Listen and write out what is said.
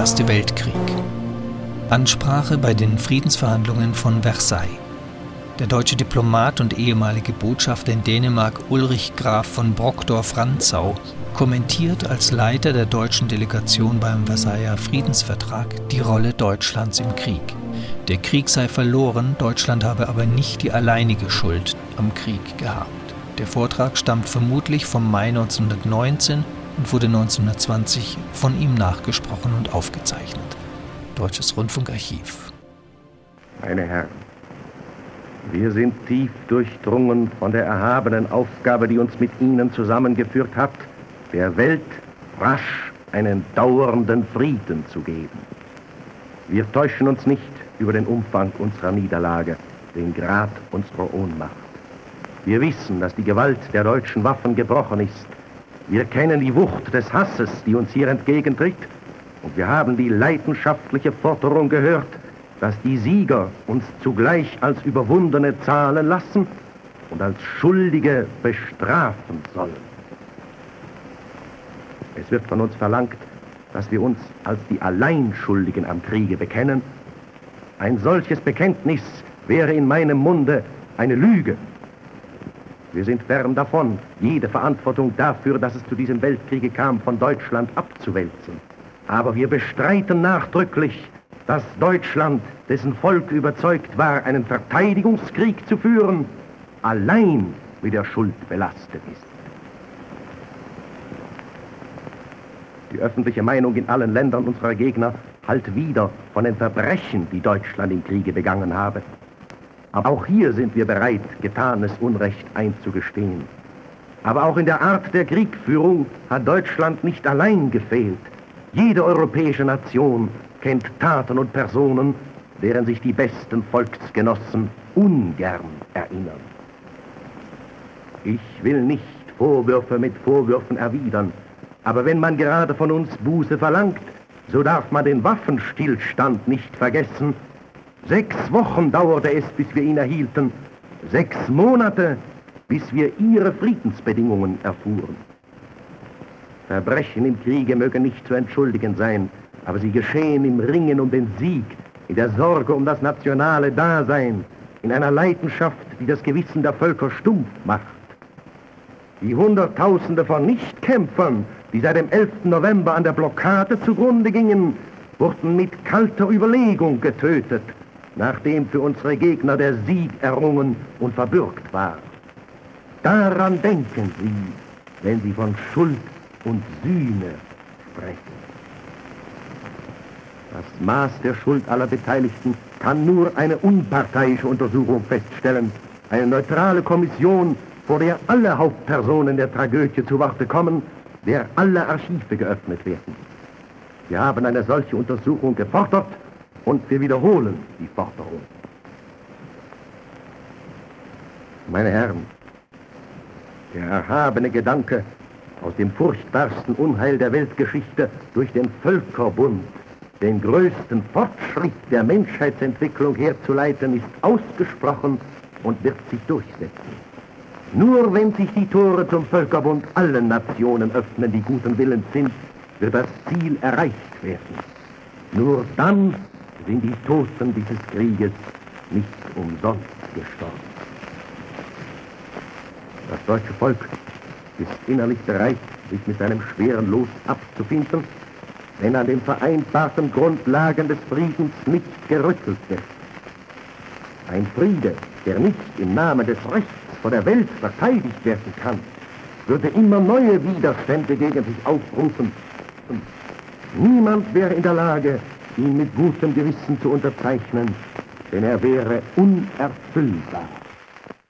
Erste Weltkrieg. Ansprache bei den Friedensverhandlungen von Versailles. Der deutsche Diplomat und ehemalige Botschafter in Dänemark Ulrich Graf von Brockdorf-Rantzau kommentiert als Leiter der deutschen Delegation beim Versailler Friedensvertrag die Rolle Deutschlands im Krieg. Der Krieg sei verloren, Deutschland habe aber nicht die alleinige Schuld am Krieg gehabt. Der Vortrag stammt vermutlich vom Mai 1919 und wurde 1920 von ihm nachgesprochen und aufgezeichnet. Deutsches Rundfunkarchiv. Meine Herren, wir sind tief durchdrungen von der erhabenen Aufgabe, die uns mit Ihnen zusammengeführt hat, der Welt rasch einen dauernden Frieden zu geben. Wir täuschen uns nicht über den Umfang unserer Niederlage, den Grad unserer Ohnmacht. Wir wissen, dass die Gewalt der deutschen Waffen gebrochen ist. Wir kennen die Wucht des Hasses, die uns hier entgegentritt. Und wir haben die leidenschaftliche Forderung gehört, dass die Sieger uns zugleich als Überwundene zahlen lassen und als Schuldige bestrafen sollen. Es wird von uns verlangt, dass wir uns als die Alleinschuldigen am Kriege bekennen. Ein solches Bekenntnis wäre in meinem Munde eine Lüge. Wir sind fern davon, jede Verantwortung dafür, dass es zu diesem Weltkriege kam, von Deutschland abzuwälzen. Aber wir bestreiten nachdrücklich, dass Deutschland, dessen Volk überzeugt war, einen Verteidigungskrieg zu führen, allein mit der Schuld belastet ist. Die öffentliche Meinung in allen Ländern unserer Gegner halt wieder von den Verbrechen, die Deutschland im Kriege begangen habe. Aber auch hier sind wir bereit, getanes Unrecht einzugestehen. Aber auch in der Art der Kriegführung hat Deutschland nicht allein gefehlt. Jede europäische Nation kennt Taten und Personen, deren sich die besten Volksgenossen ungern erinnern. Ich will nicht Vorwürfe mit Vorwürfen erwidern, aber wenn man gerade von uns Buße verlangt, so darf man den Waffenstillstand nicht vergessen. Sechs Wochen dauerte es, bis wir ihn erhielten. Sechs Monate, bis wir ihre Friedensbedingungen erfuhren. Verbrechen im Kriege mögen nicht zu entschuldigen sein, aber sie geschehen im Ringen um den Sieg, in der Sorge um das nationale Dasein, in einer Leidenschaft, die das Gewissen der Völker stumpf macht. Die Hunderttausende von Nichtkämpfern, die seit dem 11. November an der Blockade zugrunde gingen, wurden mit kalter Überlegung getötet, nachdem für unsere Gegner der Sieg errungen und verbürgt war. Daran denken Sie, wenn Sie von Schuld und Sühne sprechen. Das Maß der Schuld aller Beteiligten kann nur eine unparteiische Untersuchung feststellen. Eine neutrale Kommission, vor der alle Hauptpersonen der Tragödie zu Worte kommen, der alle Archive geöffnet werden. Wir haben eine solche Untersuchung gefordert und wir wiederholen die Forderung. Meine Herren, der erhabene Gedanke, aus dem furchtbarsten Unheil der Weltgeschichte durch den Völkerbund den größten Fortschritt der Menschheitsentwicklung herzuleiten, ist ausgesprochen und wird sich durchsetzen. Nur wenn sich die Tore zum Völkerbund allen Nationen öffnen, die guten Willens sind, wird das Ziel erreicht werden. Nur dann sind die Toten dieses Krieges nicht umsonst gestorben. Das deutsche Volk ist innerlich bereit, sich mit seinem schweren Los abzufinden, wenn an den vereinbarten Grundlagen des Friedens nicht gerüttelt wird. Ein Friede, der nicht im Namen des Rechts vor der Welt verteidigt werden kann, würde immer neue Widerstände gegen sich aufrufen. Niemand wäre in der Lage, ihn mit gutem Gewissen zu unterzeichnen, denn er wäre unerfüllbar.